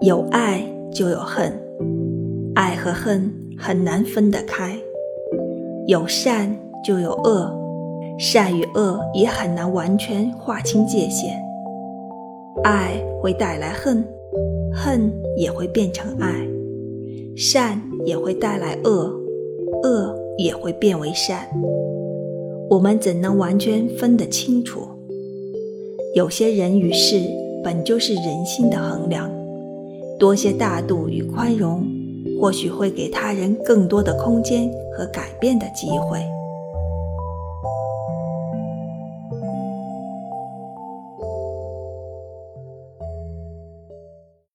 有爱就有恨，爱和恨很难分得开；有善就有恶，善与恶也很难完全划清界限。爱会带来恨，恨也会变成爱；善也会带来恶，恶也会变为善。我们怎能完全分得清楚？有些人与事本就是人心的衡量，多些大度与宽容，或许会给他人更多的空间和改变的机会。